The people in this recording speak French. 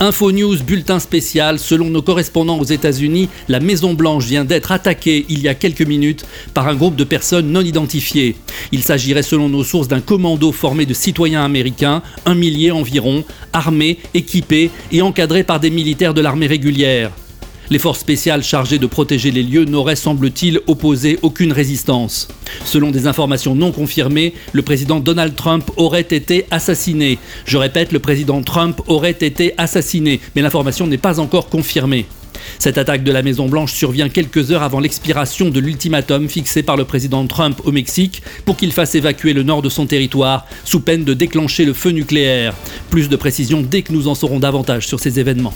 Info News, bulletin spécial. Selon nos correspondants aux États-Unis, la Maison-Blanche vient d'être attaquée il y a quelques minutes par un groupe de personnes non identifiées. Il s'agirait, selon nos sources, d'un commando formé de citoyens américains, un millier environ, armés, équipés et encadrés par des militaires de l'armée régulière. Les forces spéciales chargées de protéger les lieux n'auraient, semble-t-il, opposé aucune résistance. Selon des informations non confirmées, le président Donald Trump aurait été assassiné. Je répète, le président Trump aurait été assassiné, mais l'information n'est pas encore confirmée. Cette attaque de la Maison-Blanche survient quelques heures avant l'expiration de l'ultimatum fixé par le président Trump au Mexique pour qu'il fasse évacuer le nord de son territoire sous peine de déclencher le feu nucléaire. Plus de précisions dès que nous en saurons davantage sur ces événements.